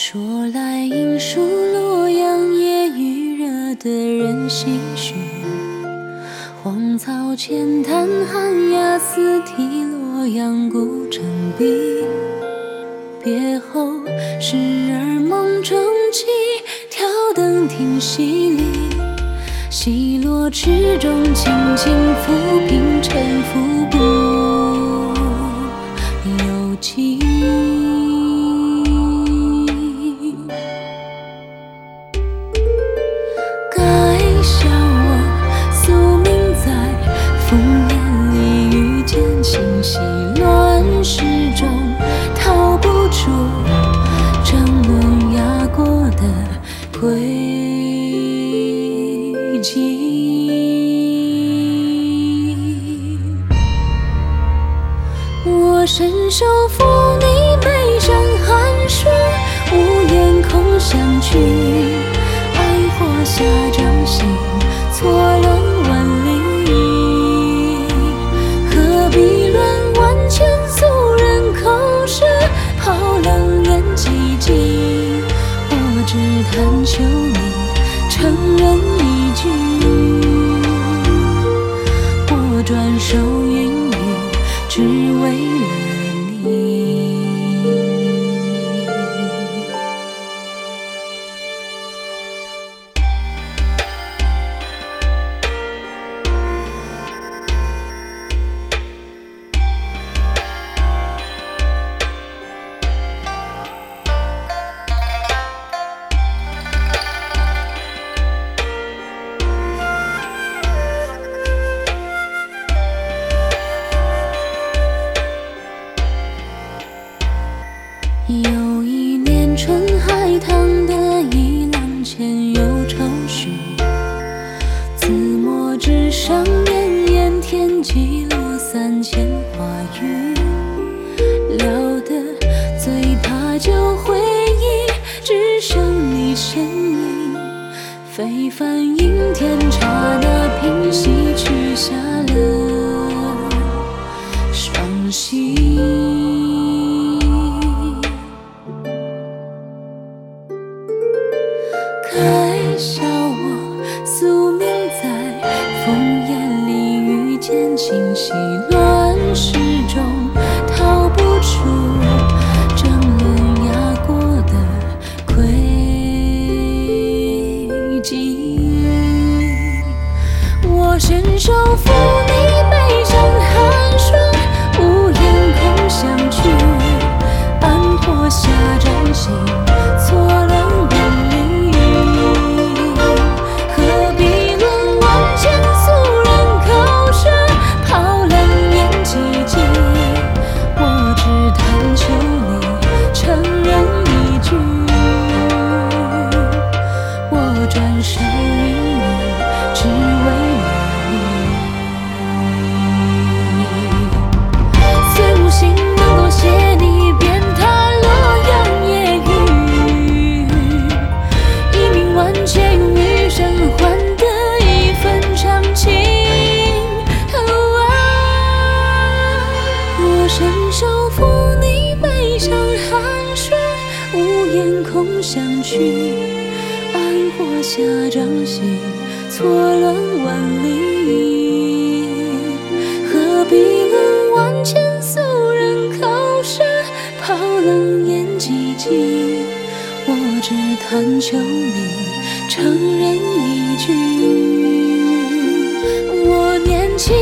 说来应数洛阳夜雨惹得人心虚。荒草浅滩寒鸦嘶啼，洛阳古城闭。别后时而梦中起，挑灯听戏里。西落池中轻轻浮，平沉浮不由己。伸手抚你眉上寒霜，无言空相觑。爱火下掌心，错乱万里。何必论万千俗人口舌，抛冷眼寂静。我只贪求你承认一句，我转手云雨，只为有一年春海棠得一浪前有愁绪，紫墨纸上绵延天际落三千花雨，聊得最怕旧回忆，只剩你身影。非凡阴天刹那平息，取下了双膝。该笑我宿命在烽烟里遇见惊喜乱世。我转手云雨，只为你。虽无心能够写你遍踏洛阳夜雨，一命万千余生换得一份长情。我伸手抚你眉上寒霜，无言空相觑。下掌心，错乱万里。何必论万千俗人口舌，抛冷眼几记。我只贪求你承认一句，我年轻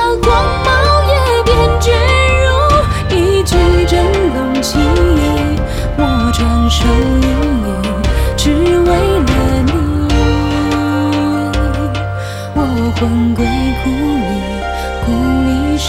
那光芒也变坠入一具真龙躯，我转身一眼，只为了你，我魂归故里，故里是。